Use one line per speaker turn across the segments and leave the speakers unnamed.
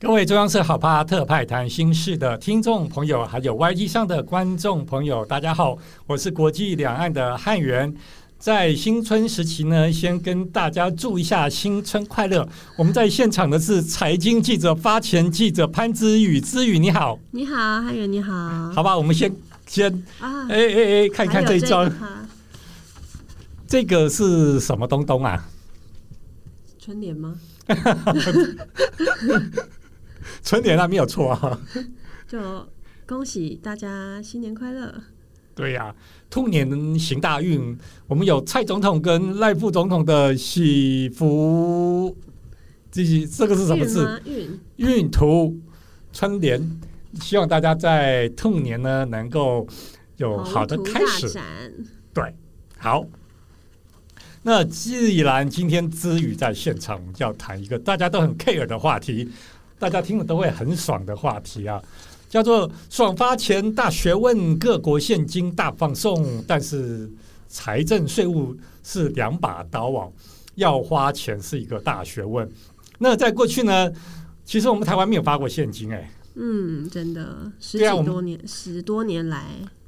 各位中央社好 POD 特派谈心事的听众朋友，还有 YT 上的观众朋友，大家好，我是国际两岸的汉源。在新春时期呢，先跟大家祝一下新春快乐。我们在现场的是财经记者、发钱记者潘之宇，之宇你好，
你好，汉源你好，
好吧，我们先先啊，哎哎哎，看一看这一张，这个是什么东东啊？
春联吗？
春联啊没有错啊！
就恭喜大家新年快乐！
对呀、啊，兔年行大运，我们有蔡总统跟赖副总统的喜福，这是这个是什么字？运运图春联，希望大家在兔年呢能够有好的开始。对，好。那既然今天之宇在现场，我们就要谈一个大家都很 care 的话题。大家听了都会很爽的话题啊，叫做“爽发钱大学问”，各国现金大放送，但是财政税务是两把刀啊，要花钱是一个大学问。那在过去呢，其实我们台湾没有发过现金哎、欸，
嗯，真的十几多年，十多年来，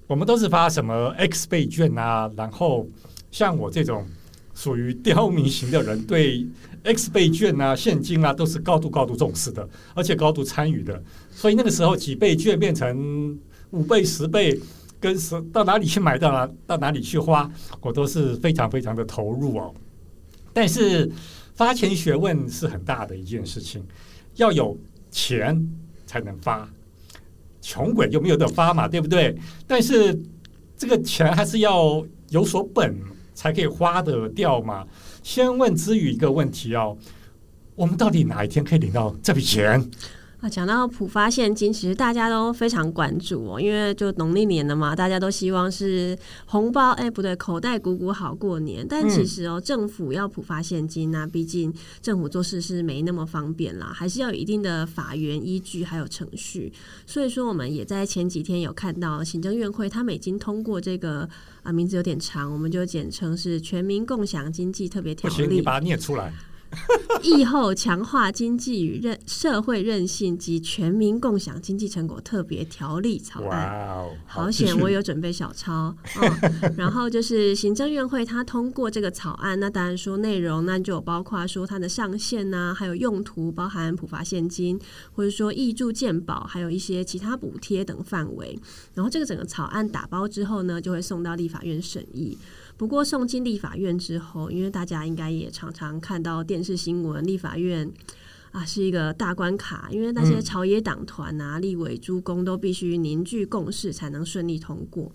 我们都是发什么 X 倍券啊，然后像我这种。属于刁民型的人，对 X 倍券啊、现金啊，都是高度高度重视的，而且高度参与的。所以那个时候，几倍券变成五倍、十倍，跟十到哪里去买到哪到哪里去花，我都是非常非常的投入哦。但是发钱学问是很大的一件事情，要有钱才能发，穷鬼就没有得发嘛，对不对？但是这个钱还是要有所本。才可以花得掉嘛？先问之宇一个问题哦，我们到底哪一天可以领到这笔钱？
啊，讲到普发现金，其实大家都非常关注哦，因为就农历年了嘛，大家都希望是红包，哎，不对，口袋鼓鼓好过年。但其实哦，政府要普发现金啊，毕竟政府做事是没那么方便啦，还是要有一定的法源依据还有程序。所以说，我们也在前几天有看到行政院会他们已经通过这个啊，名字有点长，我们就简称是《全民共享经济特别条例》。
不行，你把它念出来。
疫后强化经济与韧社会韧性及全民共享经济成果特别条例草案，哇哦，好险！我有准备小抄，嗯，然后就是行政院会它通过这个草案，那当然说内容，那就有包括说它的上限呐、啊，还有用途，包含普发现金，或者说挹注健保，还有一些其他补贴等范围。然后这个整个草案打包之后呢，就会送到立法院审议。不过送进立法院之后，因为大家应该也常常看到电视新闻，立法院啊是一个大关卡，因为那些朝野党团啊、立委诸公都必须凝聚共识才能顺利通过。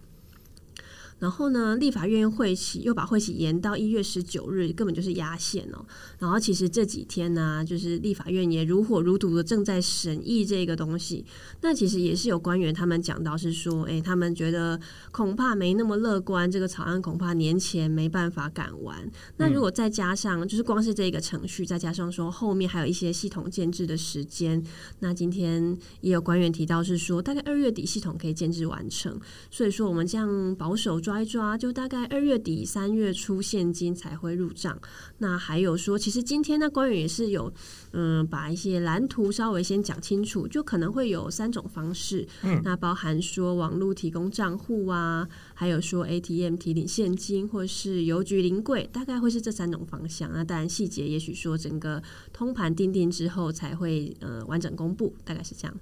然后呢，立法院会期又把会期延到一月十九日，根本就是压线哦。然后其实这几天呢、啊，就是立法院也如火如荼的正在审议这个东西。那其实也是有官员他们讲到是说，诶，他们觉得恐怕没那么乐观，这个草案恐怕年前没办法赶完。那如果再加上就是光是这个程序，再加上说后面还有一些系统建制的时间，那今天也有官员提到是说，大概二月底系统可以建制完成。所以说我们这样保守。抓一抓，就大概二月底三月初现金才会入账。那还有说，其实今天呢，官员也是有嗯，把一些蓝图稍微先讲清楚，就可能会有三种方式。嗯，那包含说网络提供账户啊，还有说 ATM 提领现金，或是邮局临柜，大概会是这三种方向。那当然细节，也许说整个通盘定定之后才会呃完整公布，大概是这样。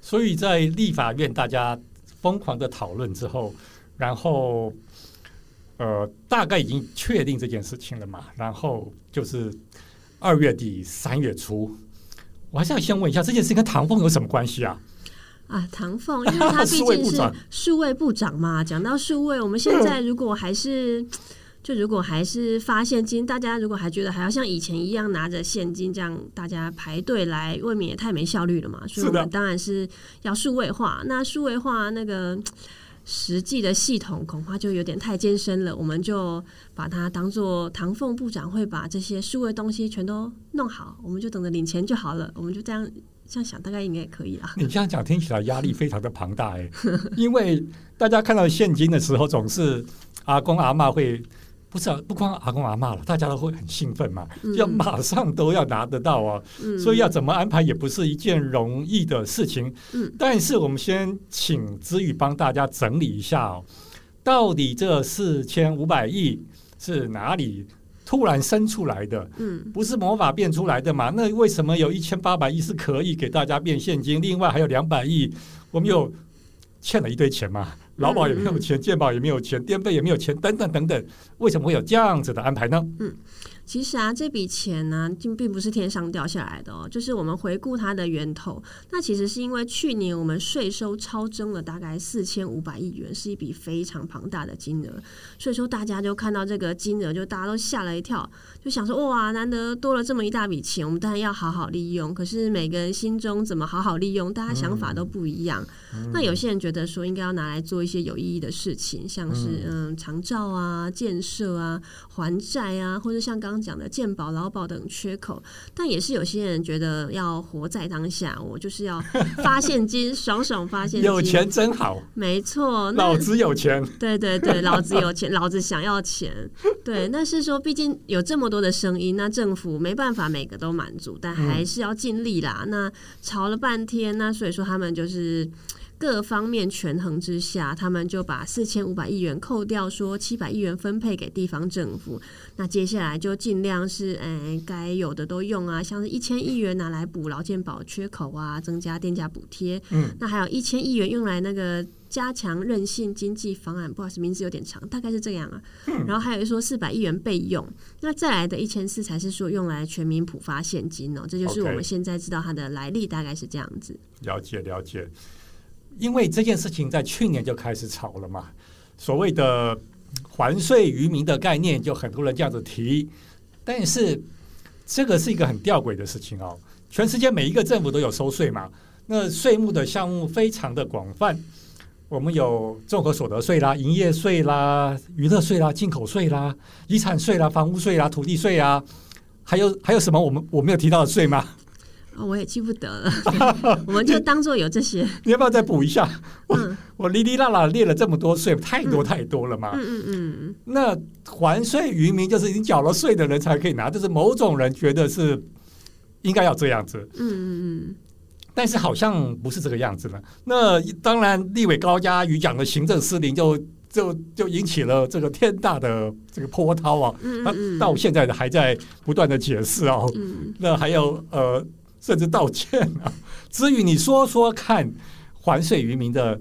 所以在立法院大家疯狂的讨论之后。然后，呃，大概已经确定这件事情了嘛。然后就是二月底三月初，我还是要先问一下，这件事情跟唐凤有什么关系啊？
啊，唐凤，因为他 毕竟是数位部长嘛。讲到数位，我们现在如果还是就如果还是发现金，大家如果还觉得还要像以前一样拿着现金这样大家排队来，未免也太没效率了嘛。所以我们当然是要数位化。那数位化那个。实际的系统恐怕就有点太艰深了，我们就把它当做唐凤部长会把这些数位东西全都弄好，我们就等着领钱就好了，我们就这样这样想，大概应该也可以了。
你这样讲听起来压力非常的庞大哎，因为大家看到现金的时候，总是阿公阿嬷会。不是啊，不光阿公阿妈了，大家都会很兴奋嘛，要马上都要拿得到啊，嗯、所以要怎么安排也不是一件容易的事情。嗯、但是我们先请子宇帮大家整理一下哦，到底这四千五百亿是哪里突然生出来的？嗯，不是魔法变出来的嘛？那为什么有一千八百亿是可以给大家变现金？另外还有两百亿，我们又欠了一堆钱嘛？劳保也没有钱，健保也没有钱，电费也没有钱，等等等等，为什么会有这样子的安排呢？嗯。
其实啊，这笔钱呢，并并不是天上掉下来的哦。就是我们回顾它的源头，那其实是因为去年我们税收超征了大概四千五百亿元，是一笔非常庞大的金额。所以说，大家就看到这个金额，就大家都吓了一跳，就想说：哇，难得多了这么一大笔钱，我们当然要好好利用。可是每个人心中怎么好好利用，大家想法都不一样。嗯、那有些人觉得说，应该要拿来做一些有意义的事情，像是嗯，长照啊、建设啊、还债啊，或者像刚。讲的健保、劳保等缺口，但也是有些人觉得要活在当下，我就是要发现金，爽爽发现金，
有钱真好，
没错，
老子有钱，
对对对，老子有钱，老子想要钱，对，那是说，毕竟有这么多的声音，那政府没办法每个都满足，但还是要尽力啦。嗯、那吵了半天，那所以说他们就是。各方面权衡之下，他们就把四千五百亿元扣掉，说七百亿元分配给地方政府。那接下来就尽量是，哎，该有的都用啊，像是一千亿元拿来补劳健保缺口啊，增加电价补贴。嗯，那还有一千亿元用来那个加强韧性经济方案，不好意思，名字有点长，大概是这样啊。嗯，然后还有说四百亿元备用，那再来的一千四才是说用来全民普发现金哦。这就是我们现在知道它的来历，大概是这样子。
了解，了解。因为这件事情在去年就开始吵了嘛，所谓的还税于民的概念，就很多人这样子提。但是这个是一个很吊诡的事情哦。全世界每一个政府都有收税嘛，那税目的项目非常的广泛。我们有综合所得税啦、营业税啦、娱乐税啦、进口税啦、遗产税啦、房屋税啦、土地税啊，还有还有什么我们我没有提到的税吗？
哦，我也记不得了，我们就当做有这些。
你要不要再补一下？我、嗯、我哩哩啦啦列了这么多税，太多太多了嘛。嗯嗯嗯。那还税于民，就是你缴了税的人才可以拿，就是某种人觉得是应该要这样子。嗯嗯嗯。但是好像不是这个样子了。那当然，立委高嘉瑜讲的行政失灵，就就就引起了这个天大的这个波涛啊。嗯嗯。到现在还在不断的解释哦。嗯。那还有呃。甚至道歉啊！至于你说说看，还水渔民的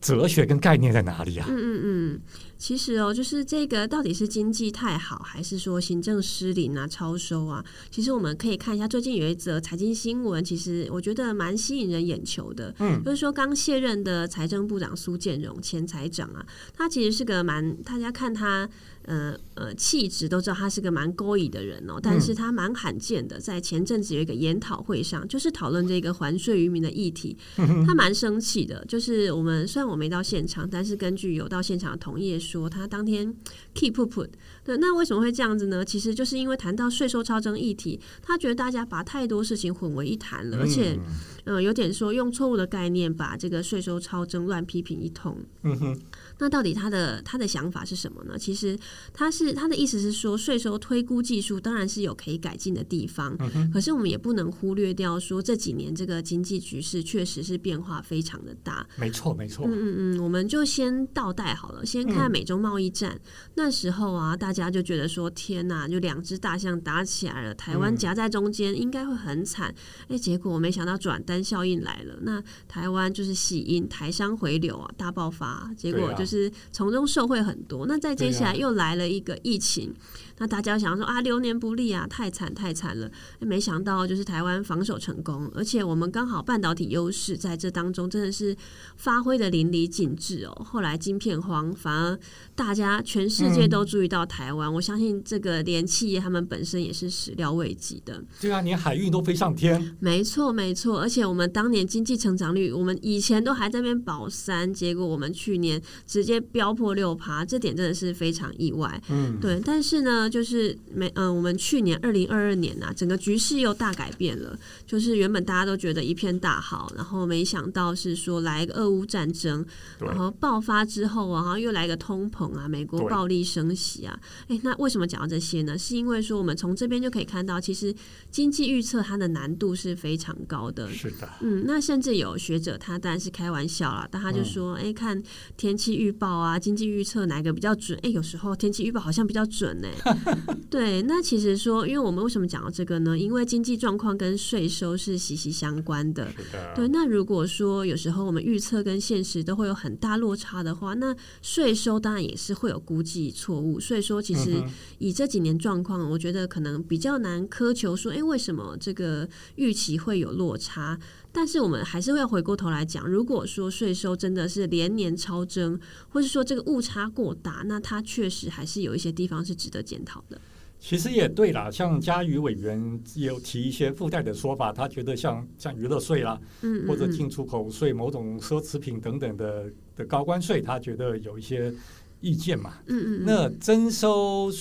哲学跟概念在哪里啊？嗯嗯嗯。
其实哦，就是这个到底是经济太好，还是说行政失灵啊、超收啊？其实我们可以看一下，最近有一则财经新闻，其实我觉得蛮吸引人眼球的。嗯，就是说刚卸任的财政部长苏建荣前财长啊，他其实是个蛮大家看他呃呃气质都知道他是个蛮勾引的人哦，但是他蛮罕见的，在前阵子有一个研讨会上，就是讨论这个还税于民的议题，他蛮生气的。就是我们虽然我没到现场，但是根据有到现场的同业说。说他当天 keep put 对，那为什么会这样子呢？其实就是因为谈到税收超征议题，他觉得大家把太多事情混为一谈了，而且嗯、呃，有点说用错误的概念把这个税收超征乱批评一通。嗯哼。那到底他的他的想法是什么呢？其实他是他的意思是说，税收推估技术当然是有可以改进的地方，嗯、可是我们也不能忽略掉说这几年这个经济局势确实是变化非常的大。
没错，没错。
嗯嗯嗯，我们就先倒带好了，先看美中贸易战、嗯、那时候啊，大家就觉得说天哪，就两只大象打起来了，台湾夹在中间应该会很惨。哎、嗯，结果我没想到转单效应来了，那台湾就是喜迎台商回流啊，大爆发，结果就是从中受惠很多。那再接下来又来了一个疫情。那大家想说啊，流年不利啊，太惨太惨了。没想到就是台湾防守成功，而且我们刚好半导体优势在这当中真的是发挥的淋漓尽致哦。后来晶片荒，反而大家全世界都注意到台湾。嗯、我相信这个连企业他们本身也是始料未及的。
对啊，连海运都飞上天。
没错没错，而且我们当年经济成长率，我们以前都还在那边保三，结果我们去年直接飙破六趴，这点真的是非常意外。嗯，对，但是呢。就是没嗯，我们去年二零二二年呐、啊，整个局势又大改变了。就是原本大家都觉得一片大好，然后没想到是说来一个俄乌战争，然后爆发之后啊，然后又来一个通膨啊，美国暴力升息啊。哎，那为什么讲到这些呢？是因为说我们从这边就可以看到，其实经济预测它的难度是非常高的。
是的，
嗯，那甚至有学者他当然是开玩笑啦，但他就说，哎、嗯，看天气预报啊，经济预测哪个比较准？哎，有时候天气预报好像比较准呢、欸。对，那其实说，因为我们为什么讲到这个呢？因为经济状况跟税收是息息相关的。的对，那如果说有时候我们预测跟现实都会有很大落差的话，那税收当然也是会有估计错误。所以说，其实以这几年状况，我觉得可能比较难苛求说，哎，为什么这个预期会有落差？但是我们还是会回过头来讲，如果说税收真的是连年超征，或是说这个误差过大，那它确实还是有一些地方是值得检讨的。
其实也对啦，像嘉瑜委员也有提一些附带的说法，他觉得像像娱乐税啦，嗯，嗯，嗯，或者进出口税、某种奢侈品等等的的高关税，他觉得有一些意见嘛。嗯嗯，嗯。那征收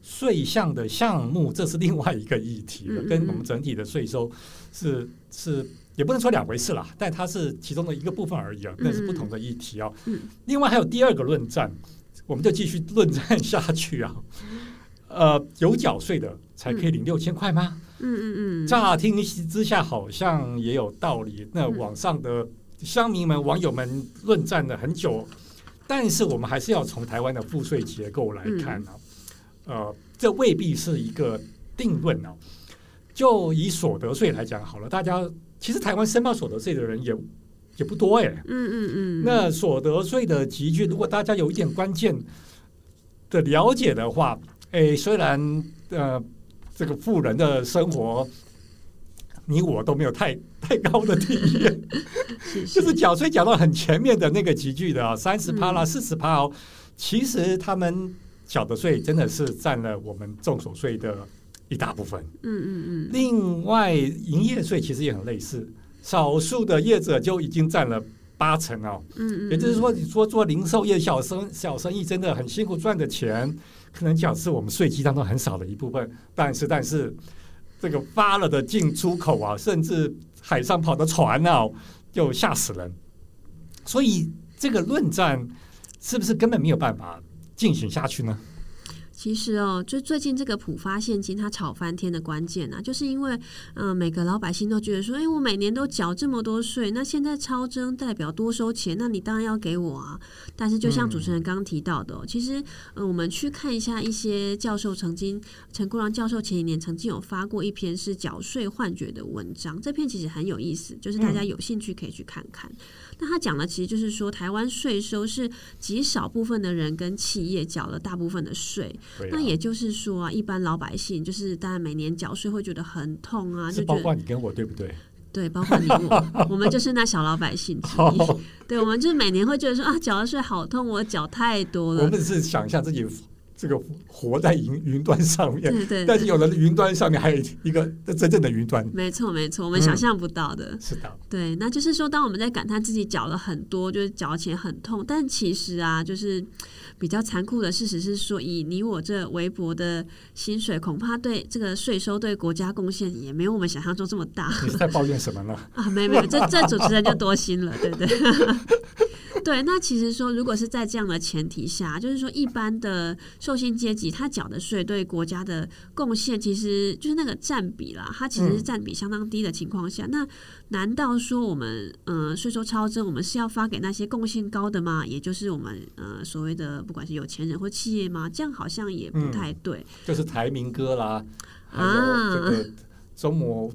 税项的项目，这是另外一个议题了，跟我们整体的税收是是。也不能说两回事啦，但它是其中的一个部分而已啊，那是不同的议题啊。另外还有第二个论战，我们就继续论战下去啊。呃，有缴税的才可以领六千块吗？嗯嗯嗯。乍听之下好像也有道理。那网上的乡民们、网友们论战了很久，但是我们还是要从台湾的赋税结构来看啊。呃，这未必是一个定论啊。就以所得税来讲好了，大家。其实台湾申报所得税的人也也不多哎，嗯嗯嗯。那所得税的集聚，如果大家有一点关键的了解的话，哎，虽然呃这个富人的生活，你我都没有太太高的体验，就是缴税缴到很前面的那个集聚的啊，三十趴啦，四十趴哦，其实他们缴的税真的是占了我们综所税的。一大部分，嗯嗯嗯。另外，营业税其实也很类似，少数的业者就已经占了八成哦。嗯嗯。也就是说，你说做零售业、小生小生意真的很辛苦赚的钱，可能讲是我们税基当中很少的一部分。但是，但是这个发了的进出口啊，甚至海上跑的船啊，就吓死人。所以，这个论战是不是根本没有办法进行下去呢？
其实哦，就最近这个普发现金它炒翻天的关键啊，就是因为嗯、呃，每个老百姓都觉得说，哎，我每年都缴这么多税，那现在超征代表多收钱，那你当然要给我啊。但是就像主持人刚刚提到的、哦，其实嗯、呃，我们去看一下一些教授曾经，陈国良教授前几年曾经有发过一篇是缴税幻觉的文章，这篇其实很有意思，就是大家有兴趣可以去看看。嗯那他讲的其实就是说，台湾税收是极少部分的人跟企业缴了大部分的税。那也就是说啊，一般老百姓就是大家每年缴税会觉得很痛啊，就
包括你跟我对不对？
对，包括你 我，我们就是那小老百姓 之一。对，我们就是每年会觉得说啊，缴的税好痛，我缴太多了。
我们是想象自己。这个活在云云端上面，对对，但是有了云端上面还有一个真正的云端，
没错没错，我们想象不到的，
嗯、是的，
对，那就是说，当我们在感叹自己缴了很多，就是缴钱很痛，但其实啊，就是比较残酷的事实是说，以你我这微薄的薪水，恐怕对这个税收对国家贡献也没有我们想象中这么大。
在抱怨什么呢？
啊，没没有，这这主持人就多心了，对不对？对，那其实说，如果是在这样的前提下，就是说，一般的受薪阶级他缴的税对国家的贡献，其实就是那个占比啦，它其实是占比相当低的情况下，嗯、那难道说我们呃税收超征，我们是要发给那些贡献高的吗？也就是我们呃所谓的不管是有钱人或企业吗？这样好像也不太对。嗯、
就是台民歌啦，还有这个中模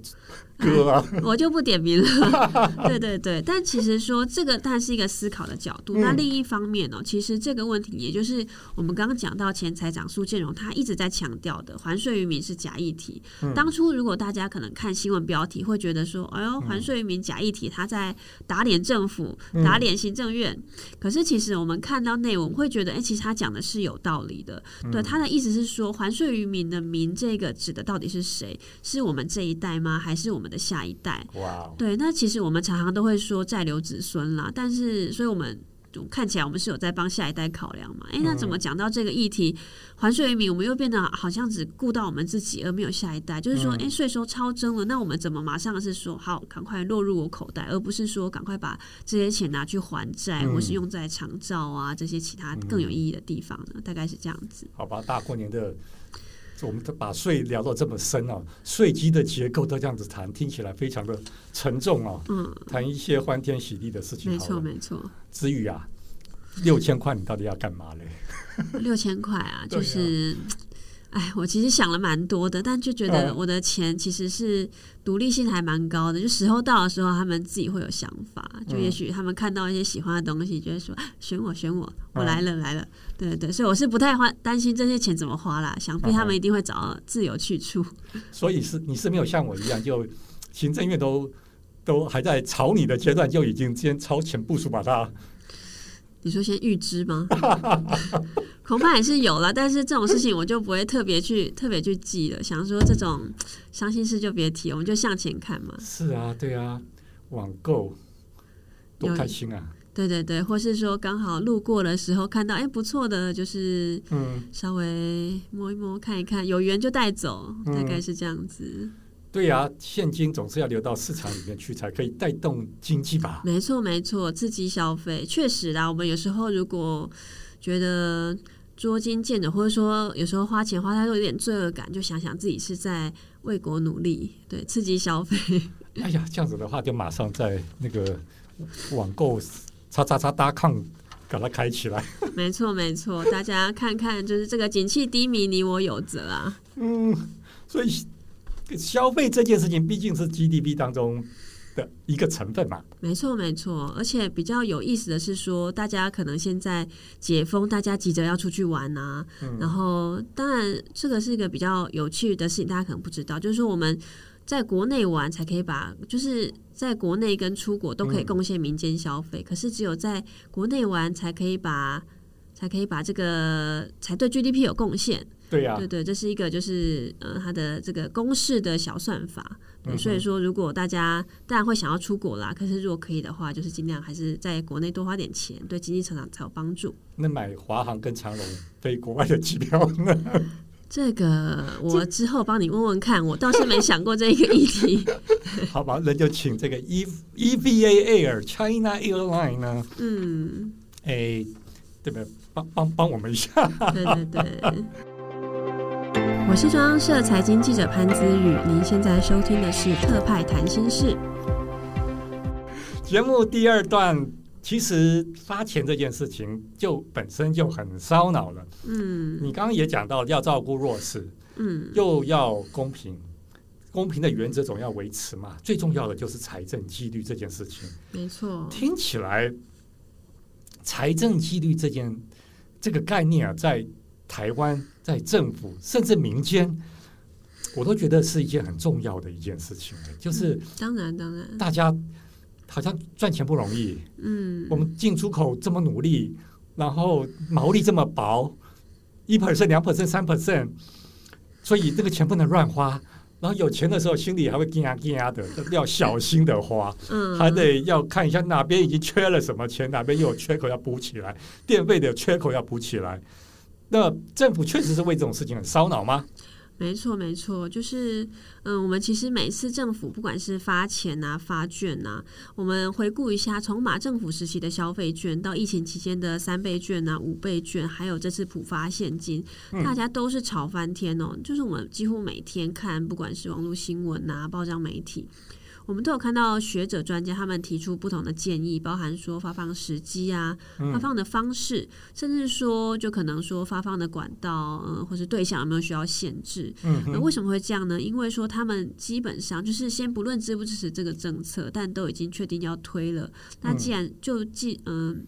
哥啊，
我就不点名了。对对对，但其实说这个，它是一个思考的角度。嗯、那另一方面呢、哦，其实这个问题，也就是我们刚刚讲到前财长苏建荣他一直在强调的，还税于民是假议题。嗯、当初如果大家可能看新闻标题，会觉得说，哎呦，还税于民假议题，他在打脸政府，打脸行政院。嗯、可是其实我们看到内文，会觉得，哎，其实他讲的是有道理的。嗯、对，他的意思是说，还税于民的民，这个指的到底是谁？是我们这一代吗？还是我们？的下一代，哇对，那其实我们常常都会说债留子孙啦，但是，所以我们看起来我们是有在帮下一代考量嘛？哎、欸，那怎么讲到这个议题，还税于民，我们又变得好像只顾到我们自己，而没有下一代？就是说，哎、欸，税收超征了，那我们怎么马上是说好，赶快落入我口袋，而不是说赶快把这些钱拿去还债，嗯、或是用在长照啊这些其他更有意义的地方呢？嗯、大概是这样子。
好吧，大过年的。我们把税聊到这么深啊，税基的结构都这样子谈，听起来非常的沉重啊。嗯，谈一些欢天喜地的事情。
没错，没错。
子宇啊，六千块你到底要干嘛嘞？
六千块啊，就是。哎，我其实想了蛮多的，但就觉得我的钱其实是独立性还蛮高的。就时候到的时候，他们自己会有想法。就也许他们看到一些喜欢的东西，就会说：“选我，选我，我来了，来了。”对对对，所以我是不太花担心这些钱怎么花啦。想必他们一定会找到自由去处。
所以是你是没有像我一样，就行政院都都还在炒你的阶段，就已经先超前部署把它。
你说先预知吗？恐怕也是有了，但是这种事情我就不会特别去 特别去记了。想说这种伤心事就别提，我们就向前看嘛。
是啊，对啊，网购多开心啊！
对对对，或是说刚好路过的时候看到，哎，不错的，就是嗯，稍微摸一摸看一看，有缘就带走，嗯、大概是这样子。
对呀、啊，现金总是要流到市场里面去，才可以带动经济吧？
没错，没错，刺激消费，确实啦。我们有时候如果觉得捉襟见肘，或者说有时候花钱花太多有点罪恶感，就想想自己是在为国努力，对，刺激消费。
哎呀，这样子的话，就马上在那个网购叉叉叉搭抗，把它开起来。
没错，没错，大家看看，就是这个景气低迷，你我有责啊。
嗯，所以。消费这件事情毕竟是 GDP 当中的一个成分嘛。
没错，没错。而且比较有意思的是说，大家可能现在解封，大家急着要出去玩啊。嗯、然后，当然这个是一个比较有趣的事情，大家可能不知道，就是说我们在国内玩才可以把，就是在国内跟出国都可以贡献民间消费，嗯、可是只有在国内玩才可以把，才可以把这个才对 GDP 有贡献。
对呀，
对对，这是一个就是呃，它的这个公式的小算法。对，所以说，如果大家当然会想要出国啦，可是如果可以的话，就是尽量还是在国内多花点钱，对经济成长才有帮助。
那买华航跟长荣飞国外的机票呢？
这个我之后帮你问问看，我倒是没想过这一个议题。
好吧，那就请这个 E EVA Air China Airline 呢？
嗯，
哎，对不对？帮帮帮我们一下。
对对对。我是中央社财经记者潘姿宇，您现在收听的是特派谈心事。
节目第二段，其实发钱这件事情就本身就很烧脑了。嗯，你刚刚也讲到要照顾弱势，嗯，又要公平，公平的原则总要维持嘛。最重要的就是财政纪律这件事情。
没错，
听起来财政纪律这件这个概念啊，在台湾在政府甚至民间，我都觉得是一件很重要的一件事情。就是
当然当然，
大家好像赚钱不容易。嗯，我们进出口这么努力，然后毛利这么薄，一 percent、两 percent、三 percent，所以这个钱不能乱花。然后有钱的时候，心里还会惊呀惊呀的，要小心的花。嗯，还得要看一下哪边已经缺了什么钱，哪边又有缺口要补起来，电费的缺口要补起来。那政府确实是为这种事情很烧脑吗？
没错，没错，就是嗯，我们其实每次政府不管是发钱啊、发券啊，我们回顾一下，从马政府时期的消费券到疫情期间的三倍券啊、五倍券，还有这次普发现金，大家都是吵翻天哦。嗯、就是我们几乎每天看，不管是网络新闻啊、报章媒体。我们都有看到学者专家他们提出不同的建议，包含说发放时机啊，发放的方式，嗯、甚至说就可能说发放的管道，嗯，或是对象有没有需要限制？嗯，那为什么会这样呢？因为说他们基本上就是先不论支不支持这个政策，但都已经确定要推了。那既然就既嗯。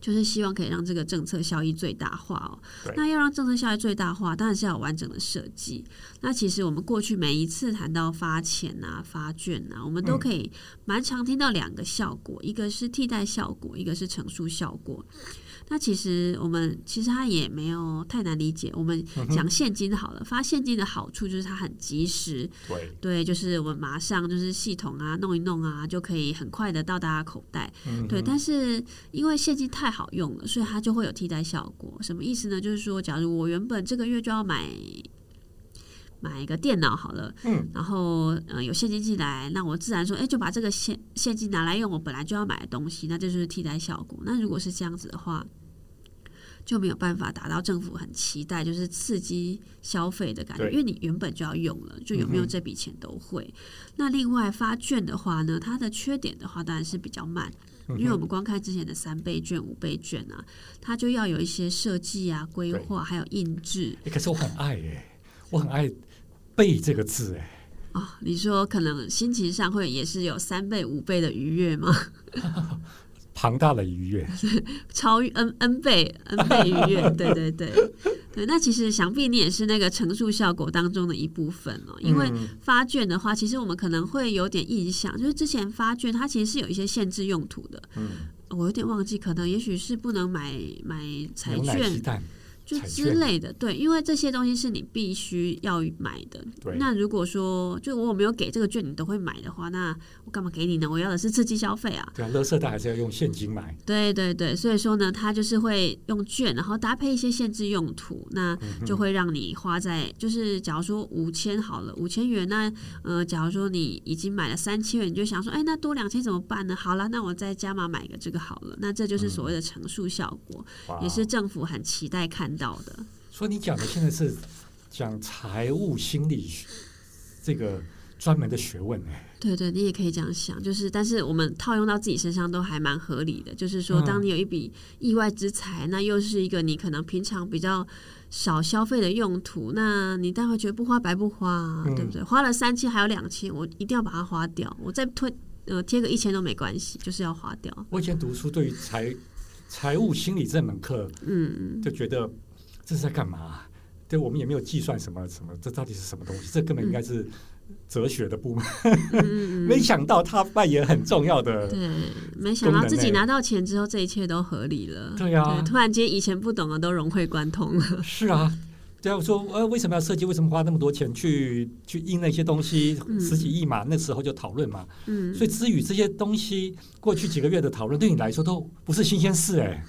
就是希望可以让这个政策效益最大化哦。那要让政策效益最大化，当然是要有完整的设计。那其实我们过去每一次谈到发钱啊、发券啊，我们都可以蛮常听到两个效果，一个是替代效果，一个是乘数效果。那其实我们其实它也没有太难理解。我们讲现金好了，嗯、发现金的好处就是它很及时，
对，
对，就是我们马上就是系统啊弄一弄啊，就可以很快的到大家口袋，嗯、对。但是因为现金太好用了，所以它就会有替代效果。什么意思呢？就是说，假如我原本这个月就要买买一个电脑好了，嗯，然后呃有现金进来，那我自然说，哎，就把这个现现金拿来用我本来就要买的东西，那这就是替代效果。那如果是这样子的话，就没有办法达到政府很期待，就是刺激消费的感觉，因为你原本就要用了，就有没有这笔钱都会。嗯、那另外发券的话呢，它的缺点的话当然是比较慢，嗯、因为我们光看之前的三倍券、五倍券啊，它就要有一些设计啊、规划，还有印制。
可是我很爱哎，我很爱“倍”这个字哎。
哦，你说可能心情上会也是有三倍、五倍的愉悦吗？
庞大的愉悦，
超 n n 倍 n 倍愉悦，对对对对。那其实想必你也是那个乘数效果当中的一部分哦。因为发券的话，其实我们可能会有点印象，就是之前发券它其实是有一些限制用途的。嗯，我有点忘记，可能也许是不能买买彩券。就之类的，对，因为这些东西是你必须要买的。那如果说，就我没有给这个券，你都会买的话，那我干嘛给你呢？我要的是刺激消费啊。
对啊，乐色袋还是要用现金买。
对对对，所以说呢，它就是会用券，然后搭配一些限制用途，那就会让你花在，就是假如说五千好了，五千元，那呃，假如说你已经买了三千元，你就想说，哎，那多两千怎么办呢？好了，那我再加码买个这个好了，那这就是所谓的乘数效果，嗯、也是政府很期待看到的，
所以你讲的现在是讲财务心理学这个专门的学问哎。
对对，你也可以这样想，就是但是我们套用到自己身上都还蛮合理的。就是说，当你有一笔意外之财，那又是一个你可能平常比较少消费的用途，那你待会觉得不花白不花，对不对？花了三千还有两千，我一定要把它花掉，我再推呃贴个一千都没关系，就是要花掉。
我以前读书对于财财务心理这门课，嗯，就觉得。这是在干嘛？对，我们也没有计算什么什么，这到底是什么东西？这根本应该是哲学的部门。嗯、没想到他扮演很重要的。
对，没想到自己拿到钱之后，这一切都合理了。
对呀、啊，
突然间以前不懂的都融会贯通了。
是啊，对啊，我说呃，为什么要设计？为什么花那么多钱去去印那些东西？十几亿嘛，嗯、那时候就讨论嘛。嗯，所以至于这些东西，过去几个月的讨论，对你来说都不是新鲜事哎、欸。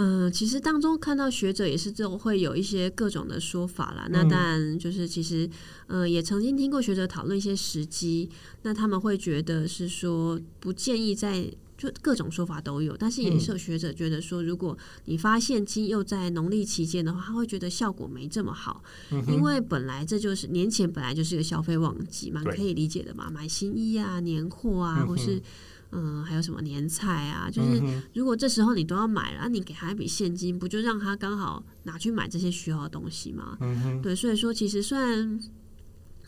嗯，其实当中看到学者也是这种会有一些各种的说法啦。那当然就是其实，嗯，也曾经听过学者讨论一些时机。那他们会觉得是说不建议在就各种说法都有，但是也是有学者觉得说，如果你发现金又在农历期间的话，他会觉得效果没这么好，因为本来这就是年前本来就是一个消费旺季嘛，可以理解的嘛，买新衣啊、年货啊，或是。嗯，还有什么年菜啊？就是如果这时候你都要买了，啊、你给他一笔现金，不就让他刚好拿去买这些需要的东西吗？嗯，对，所以说其实算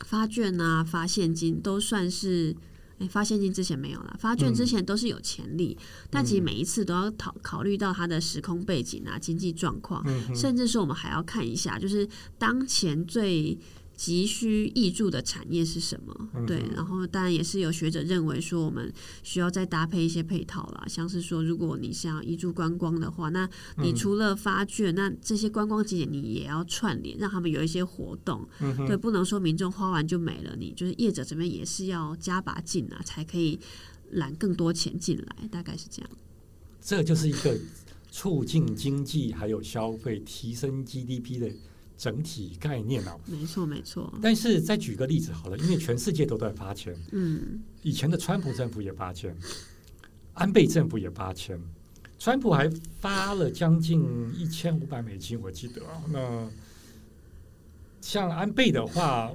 发券啊、发现金都算是，哎，发现金之前没有了，发券之前都是有潜力，嗯、但其实每一次都要考考虑到它的时空背景啊、经济状况，嗯、甚至是我们还要看一下，就是当前最。急需挹注的产业是什么？嗯、对，然后当然也是有学者认为说，我们需要再搭配一些配套啦，像是说，如果你想要挹注观光的话，那你除了发券，嗯、那这些观光景点你也要串联，让他们有一些活动。嗯、对，不能说民众花完就没了，你就是业者这边也是要加把劲啊，才可以揽更多钱进来，大概是这样。
这就是一个促进经济还有消费、提升 GDP 的。整体概念啊，
没错没错。
但是再举个例子好了，因为全世界都在发钱，嗯，以前的川普政府也发钱，安倍政府也发钱，川普还发了将近一千五百美金，我记得。那像安倍的话，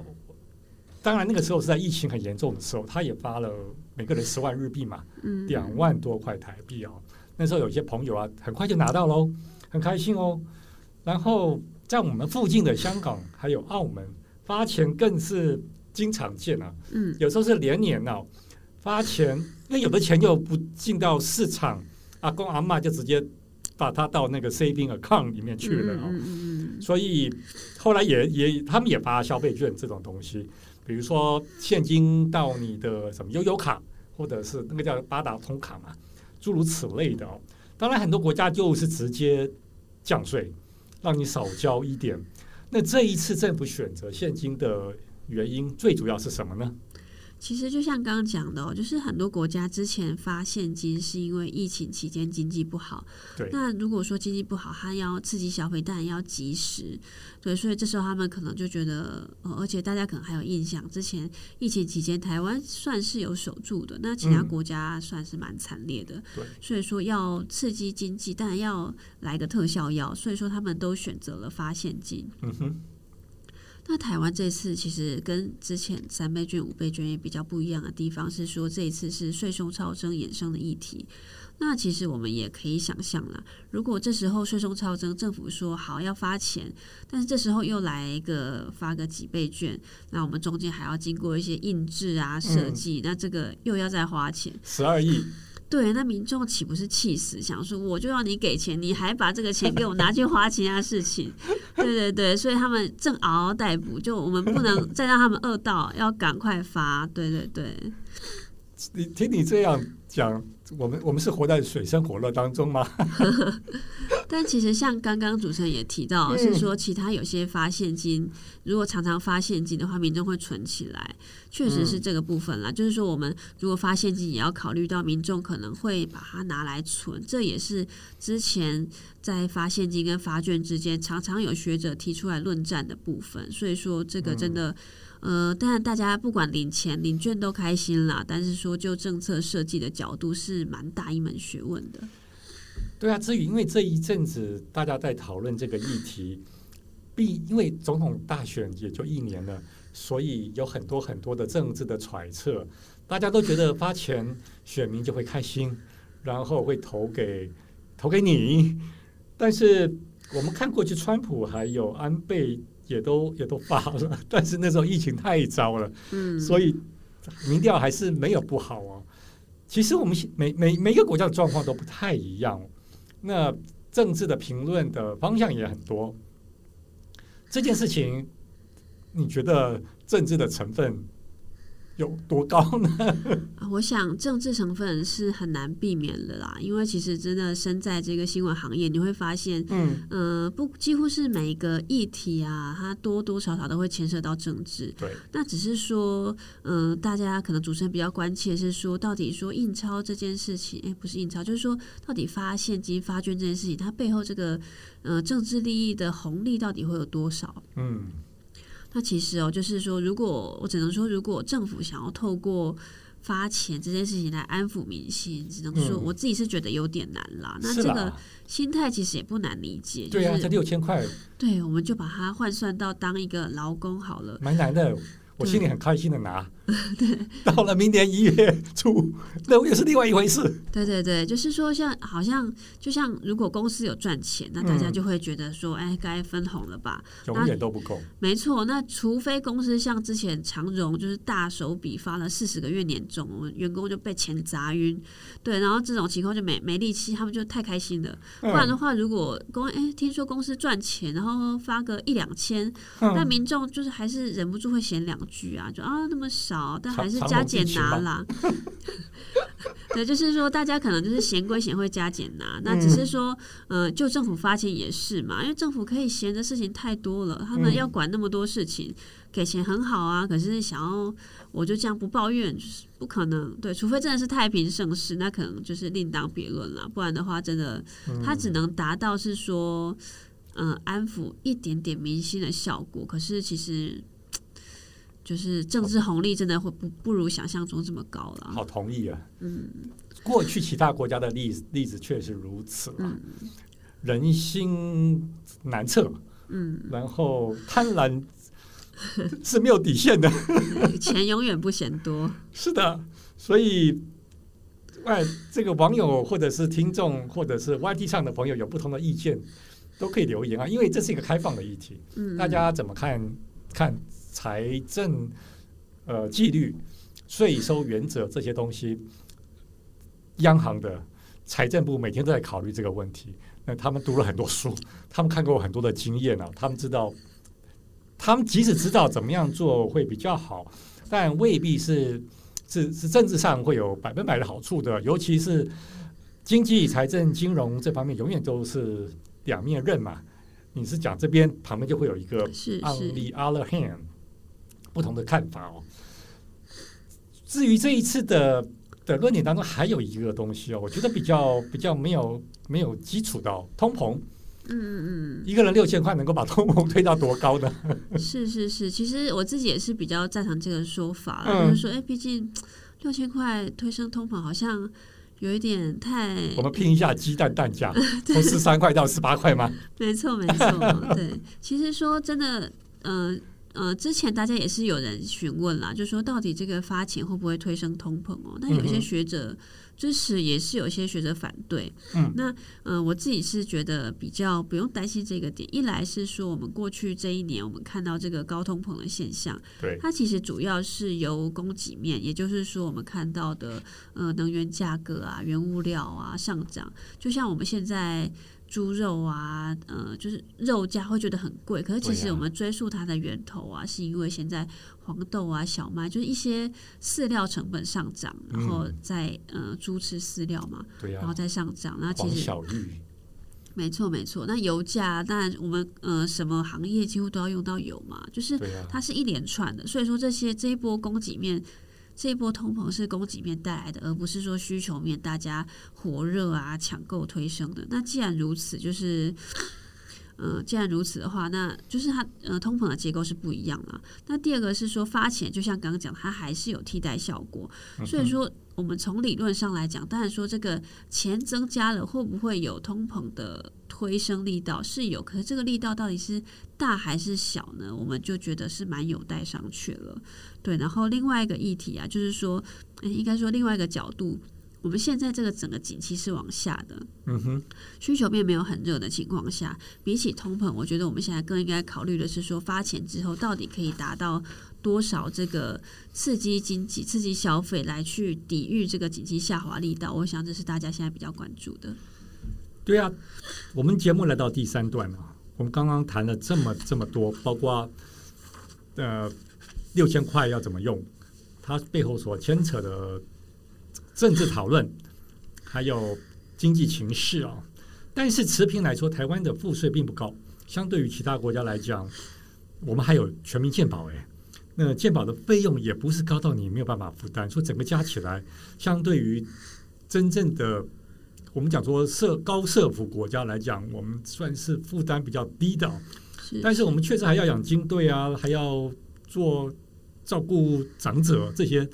当然那个时候是在疫情很严重的时候，他也发了每个人十万日币嘛，两、嗯、万多块台币哦。那时候有些朋友啊，很快就拿到喽，很开心哦。然后在我们附近的香港还有澳门发钱更是经常见啊。嗯，有时候是连年哦发钱，因为有的钱又不进到市场，阿公阿嬷就直接。把它到那个 saving account 里面去了哦，嗯嗯嗯、所以后来也也他们也发消费券这种东西，比如说现金到你的什么悠游卡，或者是那个叫八达通卡嘛，诸如此类的哦。当然很多国家就是直接降税，让你少交一点。那这一次政府选择现金的原因，最主要是什么呢？
其实就像刚刚讲的哦，就是很多国家之前发现金是因为疫情期间经济不好。
对。
那如果说经济不好，他要刺激消费，当然要及时。对，所以这时候他们可能就觉得，呃，而且大家可能还有印象，之前疫情期间台湾算是有守住的，那其他国家算是蛮惨烈的。
对。
所以说要刺激经济，当然要来个特效药，所以说他们都选择了发现金。嗯哼。那台湾这次其实跟之前三倍券、五倍券也比较不一样的地方是说，这一次是税收超征衍生的议题。那其实我们也可以想象了，如果这时候税收超征，政府说好要发钱，但是这时候又来一个发个几倍券，那我们中间还要经过一些印制啊、设计，嗯、那这个又要再花钱
十二亿。
对，那民众岂不是气死？想说我就要你给钱，你还把这个钱给我拿去花其他事情？对对对，所以他们正嗷嗷待哺，就我们不能 再让他们饿到，要赶快发。对对对，
你听你这样讲。我们我们是活在水深火热当中吗？
但其实像刚刚主持人也提到，是说其他有些发现金，如果常常发现金的话，民众会存起来，确实是这个部分啦。就是说，我们如果发现金，也要考虑到民众可能会把它拿来存，这也是之前在发现金跟发券之间，常常有学者提出来论战的部分。所以说，这个真的。呃，当然，大家不管领钱领券都开心啦。但是说，就政策设计的角度，是蛮大一门学问的。
对啊，至于因为这一阵子大家在讨论这个议题，毕因为总统大选也就一年了，所以有很多很多的政治的揣测。大家都觉得发钱，选民就会开心，然后会投给投给你。但是我们看过去，川普还有安倍。也都也都发了，但是那时候疫情太糟了，嗯，所以民调还是没有不好哦。其实我们每每每个国家的状况都不太一样，那政治的评论的方向也很多。这件事情，你觉得政治的成分有多高呢？
我想政治成分是很难避免的啦，因为其实真的身在这个新闻行业，你会发现，嗯，呃，不，几乎是每一个议题啊，它多多少少都会牵涉到政治。
对，
那只是说，嗯、呃，大家可能主持人比较关切是说，到底说印钞这件事情，哎，不是印钞，就是说，到底发现金、发券这件事情，它背后这个呃政治利益的红利到底会有多少？嗯。那其实哦，就是说，如果我只能说，如果政府想要透过发钱这件事情来安抚民心，只能说我自己是觉得有点难啦。嗯、那这个心态其实也不难理解。
对啊，
就是、
这六千块，
对，我们就把它换算到当一个劳工好了。
蛮难的。我心里很开心的拿，对，到了明年一月初，那又是另外一回事。
对对对，就是说像，像好像就像，如果公司有赚钱，那大家就会觉得说，哎、嗯，该分红了吧？
永远都不够。
没错，那除非公司像之前长荣就是大手笔发了四十个月年终，我们员工就被钱砸晕。对，然后这种情况就没没力气，他们就太开心了。不然的话，如果公哎听说公司赚钱，然后发个一两千，那、嗯、民众就是还是忍不住会嫌两。句啊，就啊那么少，但还是加减拿啦。对，就是说大家可能就是嫌归嫌，会加减拿。那只是说，嗯、呃，就政府发钱也是嘛，因为政府可以嫌的事情太多了，他们要管那么多事情，给钱很好啊。可是想要我就这样不抱怨，就是不可能。对，除非真的是太平盛世，那可能就是另当别论了。不然的话，真的他只能达到是说，嗯、呃，安抚一点点民心的效果。可是其实。就是政治红利真的会不不如想象中这么高了。
好同意啊。嗯，过去其他国家的例子例子确实如此。嗯，人心难测。嗯，然后贪婪是没有底线的，
钱永远不嫌多。
是的，所以，哎，这个网友或者是听众或者是 YT 上的朋友有不同的意见，都可以留言啊，因为这是一个开放的议题。嗯，大家怎么看？看财政呃纪律、税收原则这些东西，央行的财政部每天都在考虑这个问题。那他们读了很多书，他们看过很多的经验啊，他们知道。他们即使知道怎么样做会比较好，但未必是是是政治上会有百分百的好处的。尤其是经济、财政、金融这方面，永远都是两面刃嘛。你是讲这边，旁边就会有一个 on the other hand 不同的看法哦。至于这一次的的论点当中，还有一个东西哦，我觉得比较比较没有没有基础的通膨。嗯嗯嗯，一个人六千块能够把通膨推到多高呢？
是是是，其实我自己也是比较赞成这个说法，嗯、就是说，哎，毕竟六千块推升通膨好像有一点太……
我们拼一下鸡蛋蛋价，从十三块到十八块吗？
没错没错，对。其实说真的，呃呃，之前大家也是有人询问啦，就是说到底这个发钱会不会推升通膨哦？那有些学者。嗯支持也是有些学者反对，嗯，那呃，我自己是觉得比较不用担心这个点。一来是说我们过去这一年我们看到这个高通膨的现象，
对，
它其实主要是由供给面，也就是说我们看到的呃能源价格啊、原物料啊上涨，就像我们现在。猪肉啊，呃，就是肉价会觉得很贵，可是其实我们追溯它的源头啊，是因为现在黄豆啊、小麦，就是一些饲料成本上涨，然后再呃猪吃饲料嘛对，然后再上涨，那其实
小玉，
没错没错。那油价当然我们呃什么行业几乎都要用到油嘛，就是它是一连串的，所以说这些这一波供给面。这一波通膨是供给面带来的，而不是说需求面大家火热啊抢购推升的。那既然如此，就是，呃，既然如此的话，那就是它呃通膨的结构是不一样了。那第二个是说发钱，就像刚刚讲，它还是有替代效果。所以说，我们从理论上来讲，当然说这个钱增加了，会不会有通膨的？推升力道是有，可是这个力道到底是大还是小呢？我们就觉得是蛮有待商榷了。对，然后另外一个议题啊，就是说，应该说另外一个角度，我们现在这个整个景气是往下的，嗯哼，需求面没有很热的情况下，比起通膨，我觉得我们现在更应该考虑的是说，发钱之后到底可以达到多少这个刺激经济、刺激消费，来去抵御这个景气下滑力道。我想这是大家现在比较关注的。
对啊，我们节目来到第三段了。我们刚刚谈了这么这么多，包括呃六千块要怎么用，它背后所牵扯的政治讨论，还有经济情势啊。但是持平来说，台湾的赋税并不高，相对于其他国家来讲，我们还有全民健保哎，那健保的费用也不是高到你没有办法负担，说整个加起来，相对于真正的。我们讲说社高社福国家来讲，我们算是负担比较低的，但是我们确实还要养军队啊，还要做照顾长者这些。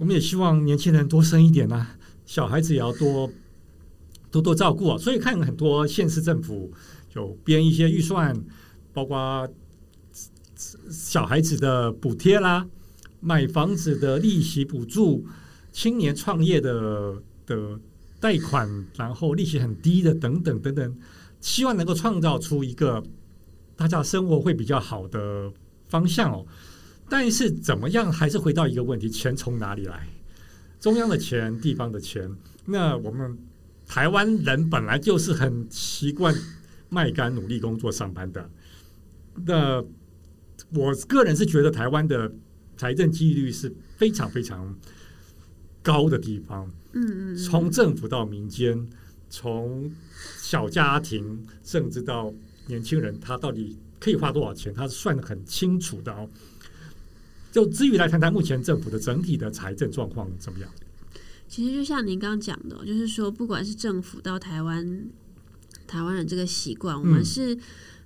我们也希望年轻人多生一点啊，小孩子也要多多多照顾啊。所以看很多县市政府有编一些预算，包括小孩子的补贴啦，买房子的利息补助，青年创业的的。贷款，然后利息很低的，等等等等，希望能够创造出一个大家生活会比较好的方向哦。但是怎么样，还是回到一个问题：钱从哪里来？中央的钱，地方的钱。那我们台湾人本来就是很习惯卖干努力工作上班的。那我个人是觉得台湾的财政纪律是非常非常高的地方。嗯嗯，从政府到民间，从小家庭甚至到年轻人，他到底可以花多少钱，他是算的很清楚的哦。就至于来谈谈目前政府的整体的财政状况怎么样？
其实就像您刚刚讲的，就是说，不管是政府到台湾，台湾人这个习惯，我们是。嗯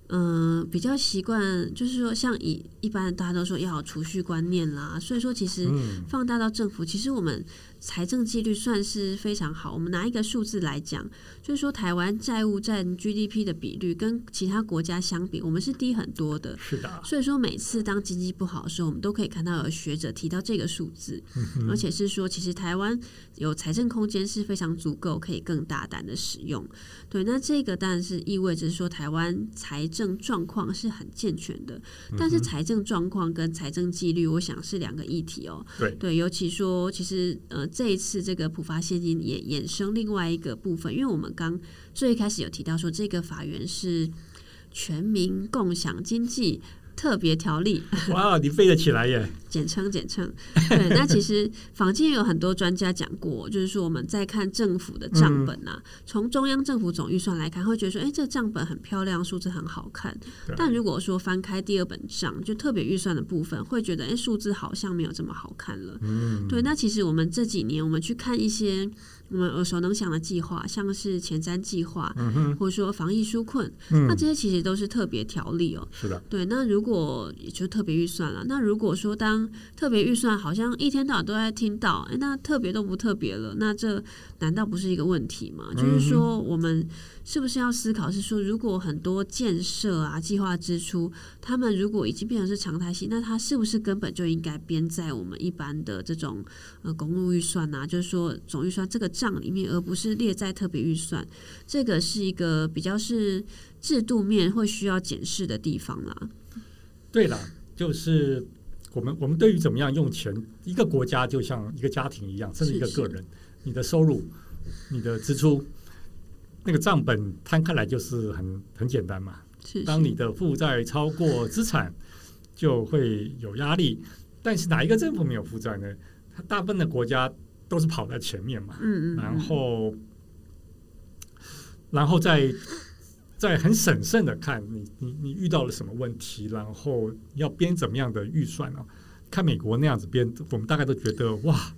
嗯、呃，比较习惯就是说，像以一般大家都说要有储蓄观念啦，所以说其实放大到政府，其实我们财政纪律算是非常好。我们拿一个数字来讲，就是说台湾债务占 GDP 的比率跟其他国家相比，我们是低很多的。
是的。
所以说每次当经济不好的时候，我们都可以看到有学者提到这个数字，嗯、而且是说其实台湾有财政空间是非常足够，可以更大胆的使用。对，那这个当然是意味着说台湾财政状况是很健全的，但是财政状况跟财政纪律，我想是两个议题哦。
对
对，尤其说其实呃。这一次这个普发现金也衍生另外一个部分，因为我们刚最开始有提到说，这个法源是全民共享经济特别条例。
哇，你背得起来耶！
简称简称，对。那其实坊间有很多专家讲过，就是说我们在看政府的账本啊，从、嗯、中央政府总预算来看，会觉得说，哎，这账本很漂亮，数字很好看。但如果说翻开第二本账，就特别预算的部分，会觉得，哎，数字好像没有这么好看了。嗯，对。那其实我们这几年，我们去看一些。我们耳熟能详的计划，像是前瞻计划，嗯，或者说防疫纾困，嗯，那这些其实都是特别条例哦。
是的，
对。那如果也就特别预算了，那如果说当特别预算好像一天到晚都在听到，哎，那特别都不特别了，那这难道不是一个问题吗？嗯，就是说我们。是不是要思考？是说，如果很多建设啊、计划支出，他们如果已经变成是常态性，那它是不是根本就应该编在我们一般的这种呃公路预算啊？就是说总预算这个账里面，而不是列在特别预算？这个是一个比较是制度面会需要检视的地方啦。
对了，就是我们我们对于怎么样用钱，一个国家就像一个家庭一样，甚至一个个人，是是你的收入、你的支出。那个账本摊开来就是很很简单嘛。是是。当你的负债超过资产，就会有压力。但是哪一个政府没有负债呢？它大部分的国家都是跑在前面嘛。嗯嗯。然后，然后再再很审慎的看你你你遇到了什么问题，然后要编怎么样的预算呢？看美国那样子编，我们大概都觉得哇。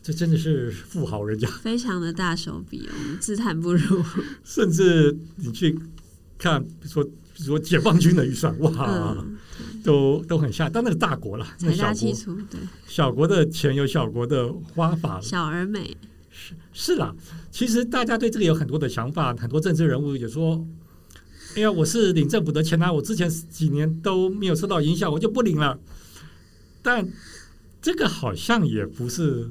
这真的是富豪人家，
非常的大手笔哦，自叹不如。
甚至你去看，比如说，比如说解放军的预算，哇，嗯、都都很吓。但那个大国了，
财大气粗，对，
小国的钱有小国的花法，
小而美。
是是啦，其实大家对这个有很多的想法，很多政治人物也说：“哎呀，我是领政府的钱啊，我之前几年都没有受到影响，我就不领了。”但这个好像也不是。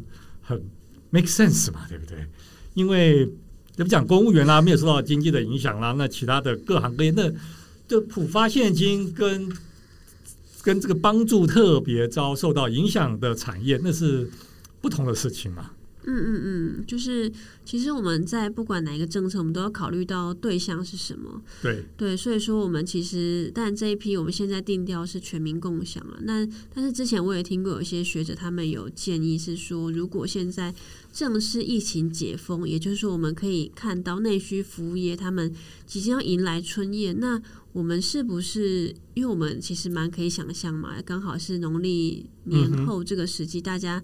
很 make sense 嘛，对不对？因为怎么讲，公务员啦，没有受到经济的影响啦，那其他的各行各业，那就普发现金跟跟这个帮助特别遭受到影响的产业，那是不同的事情嘛。
嗯嗯嗯，就是其实我们在不管哪一个政策，我们都要考虑到对象是什么。
对
对，所以说我们其实，但这一批我们现在定调是全民共享了。那但是之前我也听过有些学者他们有建议是说，如果现在正式疫情解封，也就是说我们可以看到内需服务业他们即将要迎来春宴，那我们是不是？因为我们其实蛮可以想象嘛，刚好是农历年后这个时机，大家。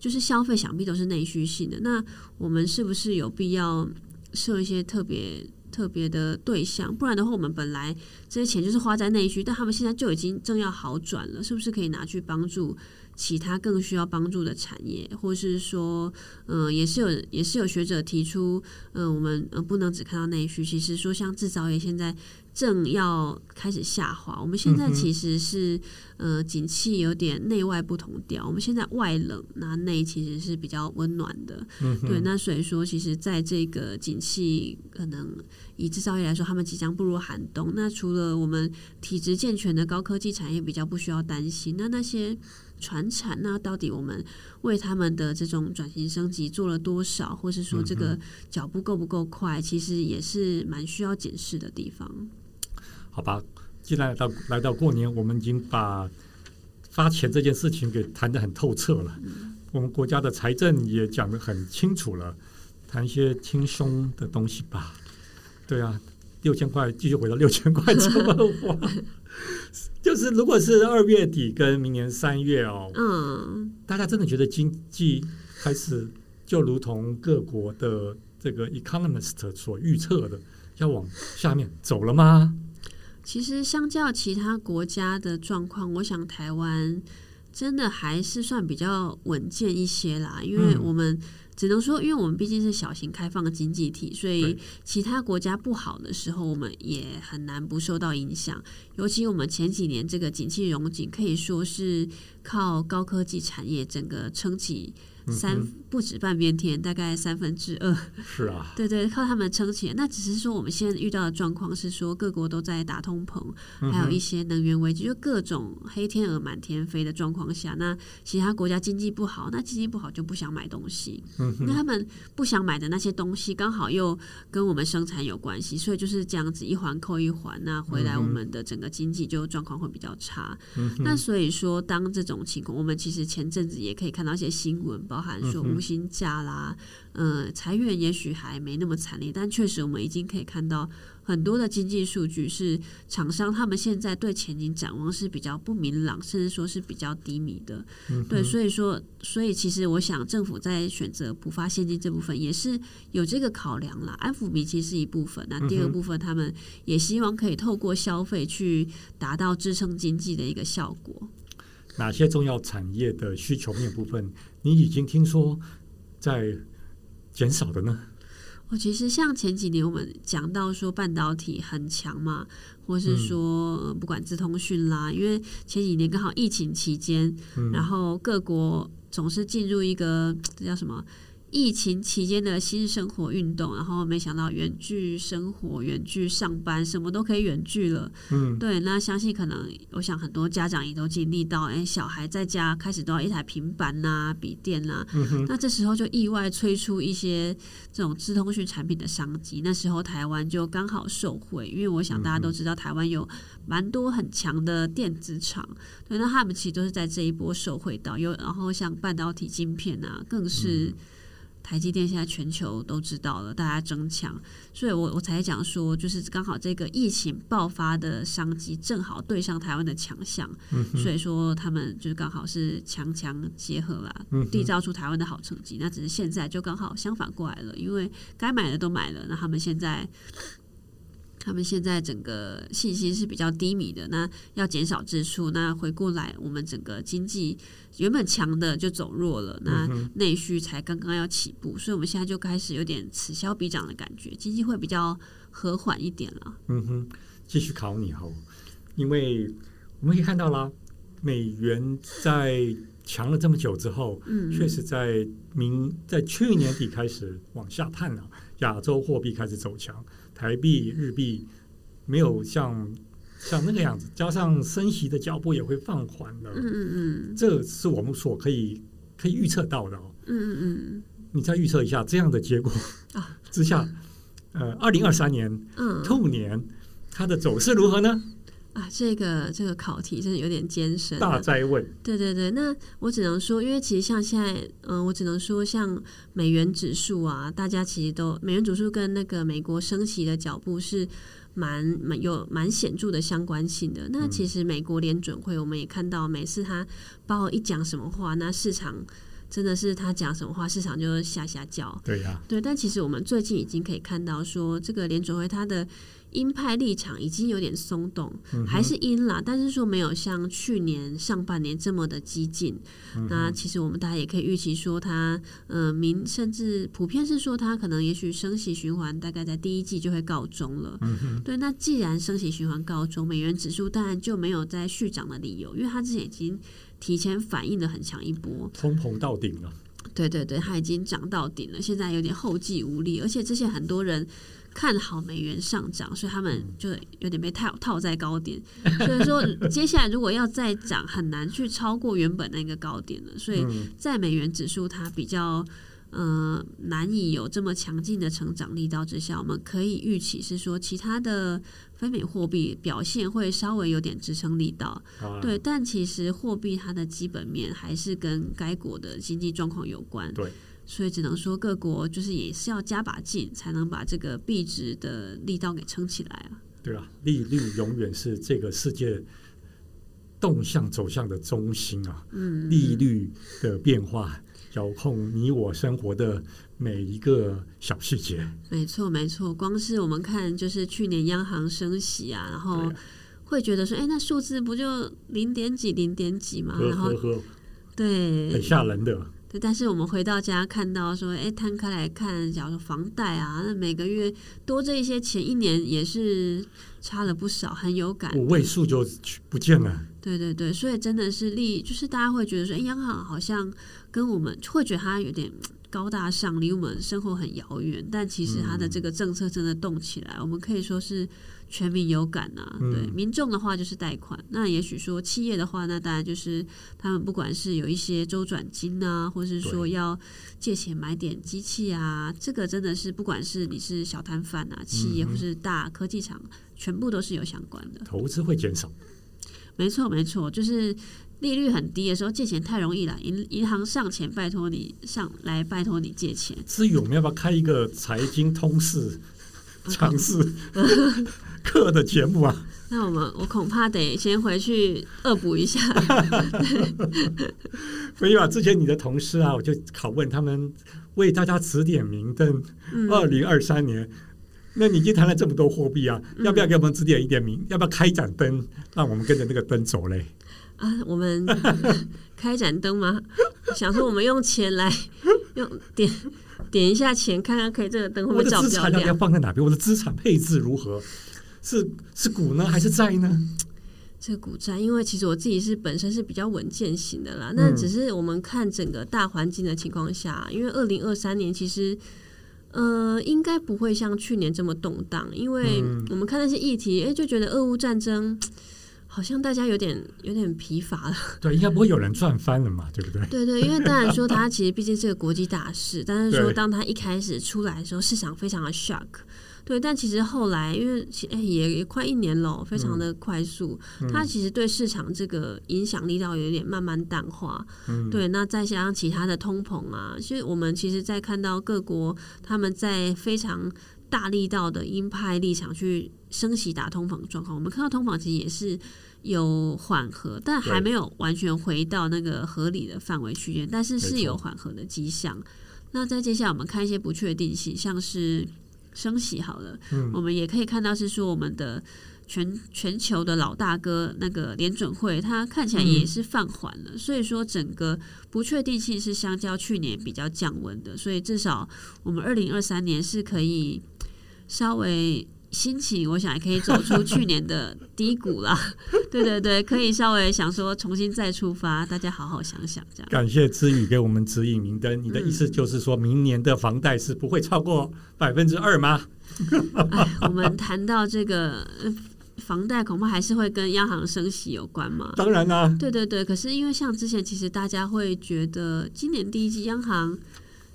就是消费想必都是内需性的，那我们是不是有必要设一些特别特别的对象？不然的话，我们本来这些钱就是花在内需，但他们现在就已经正要好转了，是不是可以拿去帮助其他更需要帮助的产业？或是说，嗯、呃，也是有也是有学者提出，嗯、呃，我们呃不能只看到内需，其实说像制造业现在。正要开始下滑，我们现在其实是、嗯、呃，景气有点内外不同调。我们现在外冷，那内其实是比较温暖的。嗯，对。那所以说，其实在这个景气可能以制造业来说，他们即将步入寒冬。那除了我们体质健全的高科技产业比较不需要担心，那那些传产，那到底我们为他们的这种转型升级做了多少，或是说这个脚步够不够快，其实也是蛮需要检视的地方。
好吧，既然来到来到过年，我们已经把发钱这件事情给谈得很透彻了。嗯、我们国家的财政也讲得很清楚了，谈一些轻松的东西吧。对啊，六千块继续回到六千块这么花，就是如果是二月底跟明年三月哦，嗯，大家真的觉得经济开始就如同各国的这个 economist 所预测的，要往下面走了吗？
其实，相较其他国家的状况，我想台湾真的还是算比较稳健一些啦，因为我们。只能说，因为我们毕竟是小型开放的经济体，所以其他国家不好的时候，我们也很难不受到影响。尤其我们前几年这个景气融景，可以说是靠高科技产业整个撑起。三不止半边天，大概三分之二。
是啊，
对对，靠他们撑起来。那只是说，我们现在遇到的状况是说，各国都在打通膨，还有一些能源危机，就各种黑天鹅满天飞的状况下，那其他国家经济不好，那经济不好就不想买东西。嗯，那他们不想买的那些东西，刚好又跟我们生产有关系，所以就是这样子一环扣一环，那回来我们的整个经济就状况会比较差。嗯，那所以说，当这种情况，我们其实前阵子也可以看到一些新闻。包含说无薪假啦，嗯、呃，裁员也许还没那么惨烈，但确实我们已经可以看到很多的经济数据是厂商他们现在对前景展望是比较不明朗，甚至说是比较低迷的。嗯、对，所以说，所以其实我想政府在选择补发现金这部分也是有这个考量啦，安抚民情是一部分，那第二部分他们也希望可以透过消费去达到支撑经济的一个效果。
哪些重要产业的需求面部分，你已经听说在减少的呢？
哦，其实像前几年我们讲到说半导体很强嘛，或是说不管资通讯啦，因为前几年刚好疫情期间，然后各国总是进入一个这叫什么？疫情期间的新生活运动，然后没想到远距生活、远距上班，什么都可以远距了。嗯，对，那相信可能，我想很多家长也都经历到，哎，小孩在家开始都要一台平板呐、啊、笔电呐、啊。嗯哼。那这时候就意外催出一些这种智通讯产品的商机。那时候台湾就刚好受惠，因为我想大家都知道，台湾有蛮多很强的电子厂，对，那他们其实都是在这一波受惠到。有，然后像半导体晶片啊，更是。嗯台积电现在全球都知道了，大家争抢，所以我我才讲说，就是刚好这个疫情爆发的商机正好对上台湾的强项，嗯、所以说他们就是刚好是强强结合啦，嗯、缔造出台湾的好成绩。那只是现在就刚好相反过来了，因为该买的都买了，那他们现在。他们现在整个信心是比较低迷的，那要减少支出，那回过来我们整个经济原本强的就走弱了，那内需才刚刚要起步，所以我们现在就开始有点此消彼长的感觉，经济会比较和缓一点了。嗯
哼，继续考你哈，因为我们可以看到啦，美元在强了这么久之后，嗯，确实在明在去年底开始往下探了，亚洲货币开始走强。台币、日币没有像像那个样子，加上升息的脚步也会放缓了。嗯嗯嗯，这是我们所可以可以预测到的哦。嗯嗯嗯，你再预测一下这样的结果之下，呃，二零二三年嗯兔年它的走势如何呢？
啊，这个这个考题真的有点艰深，
大哉问。
对对对，那我只能说，因为其实像现在，嗯、呃，我只能说，像美元指数啊，大家其实都美元指数跟那个美国升息的脚步是蛮蛮有蛮显著的相关性的。那其实美国联准会，我们也看到，每次他包括一讲什么话，那市场真的是他讲什么话，市场就吓吓叫。
对呀、啊，
对。但其实我们最近已经可以看到，说这个联准会它的。鹰派立场已经有点松动，还是鹰啦，但是说没有像去年上半年这么的激进。嗯、那其实我们大家也可以预期说，它呃，明甚至普遍是说，它可能也许升息循环大概在第一季就会告终了。嗯、对，那既然升息循环告终，美元指数当然就没有再续涨的理由，因为它之前已经提前反应的很强一波，
通膨到顶了。
对对对，它已经涨到顶了，现在有点后继无力，而且之前很多人。看好美元上涨，所以他们就有点被套套在高点。所以说，接下来如果要再涨，很难去超过原本那个高点了。所以在美元指数它比较嗯、呃、难以有这么强劲的成长力道之下，我们可以预期是说，其他的非美货币表现会稍微有点支撑力道。啊、对，但其实货币它的基本面还是跟该国的经济状况有关。
对。
所以只能说各国就是也是要加把劲，才能把这个币值的力道给撑起来啊。
对啊，利率永远是这个世界动向走向的中心啊。嗯，利率的变化遥控你我生活的每一个小细节。
没错，没错。光是我们看，就是去年央行升息啊，然后。会觉得说，哎，那数字不就零点几零点几嘛？然后对，
很吓人的。
对，但是我们回到家看到说，哎，摊开来看，假如说房贷啊，那每个月多这一些钱，一年也是差了不少，很有感。
五位数就不见了。
对对对，所以真的是利，就是大家会觉得说，哎，央行好像跟我们会觉得它有点。高大上，离我们生活很遥远，但其实它的这个政策真的动起来，嗯、我们可以说是全民有感呐、啊。嗯、对民众的话就是贷款，那也许说企业的话，那当然就是他们不管是有一些周转金啊，或是说要借钱买点机器啊，这个真的是不管是你是小摊贩啊，企业或是大科技厂，全部都是有相关的。
投资会减少，
没错没错，就是。利率很低的时候借钱太容易了，银银行上前拜托你上来拜托你借钱。
至于我们要不要开一个财经通识尝试课的节目啊？
那我们我恐怕得先回去恶补一下。
没有啊，之前你的同事啊，我就拷问他们为大家指点明灯。二零二三年，那你已经谈了这么多货币啊，嗯、要不要给我们指点一点明？要不要开一盏灯，让我们跟着那个灯走嘞？
啊，我们开盏灯吗？想说我们用钱来用点点一下钱，看看可以这个灯会不会照亮？
我的资产要放在哪边？我的资产配置如何？是是股呢，还是债呢？
这股债，因为其实我自己是本身是比较稳健型的啦。那只是我们看整个大环境的情况下，因为二零二三年其实呃应该不会像去年这么动荡，因为我们看那些议题，哎，就觉得俄乌战争。好像大家有点有点疲乏了。
对，应该不会有人赚翻了嘛，对不对？
对对，因为当然说它其实毕竟是个国际大事，但是说当它一开始出来的时候，市场非常的 shock。对，但其实后来因为哎也也快一年了，非常的快速，嗯、它其实对市场这个影响力倒有点慢慢淡化。嗯、对，那再加上其他的通膨啊，其实我们其实在看到各国他们在非常大力道的鹰派立场去升息打通膨状况，我们看到通膨其实也是有缓和，但还没有完全回到那个合理的范围区间，但是是有缓和的迹象。那在接下来我们看一些不确定性，像是升息好了，嗯、我们也可以看到是说我们的全全球的老大哥那个联准会，它看起来也是放缓了，嗯、所以说整个不确定性是相较去年比较降温的，所以至少我们二零二三年是可以稍微。心情，我想也可以走出去年的低谷了。对对对，可以稍微想说重新再出发，大家好好想想这样。
感谢知宇给我们指引明灯。你的意思就是说明年的房贷是不会超过百分之二吗？
哎，我们谈到这个房贷，恐怕还是会跟央行升息有关嘛。
当然啦、啊。
对对对，可是因为像之前，其实大家会觉得今年第一季央行。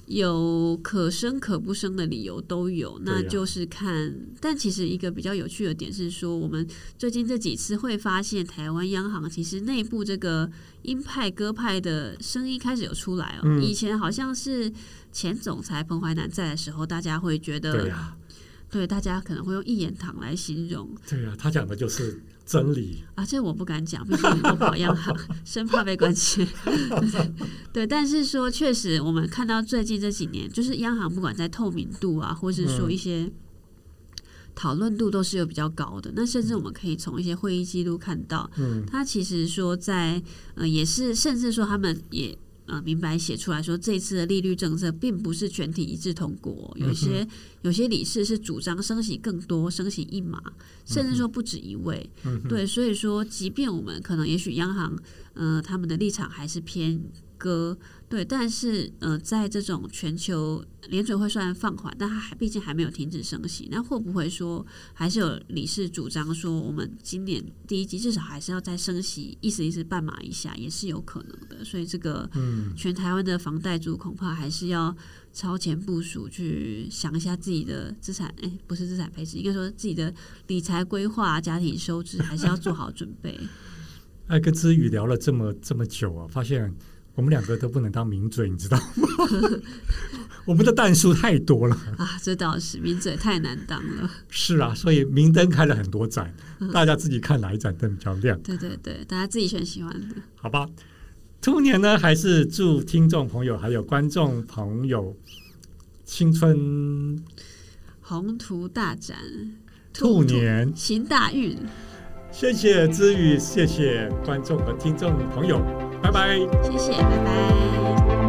有可生可不生的理由都有，那就是看。啊、但其实一个比较有趣的点是说，我们最近这几次会发现，台湾央行其实内部这个鹰派鸽派的声音开始有出来哦。嗯、以前好像是前总裁彭淮南在的时候，大家会觉得，对，啊、对，大家可能会用一言堂来形容。
对啊，他讲的就是。真理
啊，这我不敢讲，毕竟我跑央行，生怕被关切。对，但是说确实，我们看到最近这几年，就是央行不管在透明度啊，或是说一些讨论度，都是有比较高的。嗯、那甚至我们可以从一些会议记录看到，嗯，他其实说在呃，也是甚至说他们也。呃，明白写出来说，这次的利率政策并不是全体一致通过，有些有些理事是主张升息更多，升息一码，甚至说不止一位。对，所以说，即便我们可能也许央行，呃，他们的立场还是偏鸽。对，但是呃，在这种全球联准会虽然放缓，但它还毕竟还没有停止升息。那会不会说还是有理事主张说，我们今年第一季至少还是要再升息，意思意思半码一下也是有可能的。所以这个全台湾的房贷族恐怕还是要超前部署，去想一下自己的资产，哎，不是资产配置，应该说自己的理财规划、家庭收支还是要做好准备。
哎，跟芝宇聊了这么这么久啊，发现。我们两个都不能当名嘴，你知道吗？我们的弹数太多了
啊！这倒是名嘴太难当了。
是啊，所以明灯开了很多盏，大家自己看哪一盏灯比较亮。
对对对，大家自己选喜欢的。
好吧，兔年呢，还是祝听众朋友还有观众朋友青春
宏图大展，
兔年
行大运。
谢谢芝宇，谢谢观众和听众朋友，拜拜。
谢谢，拜拜。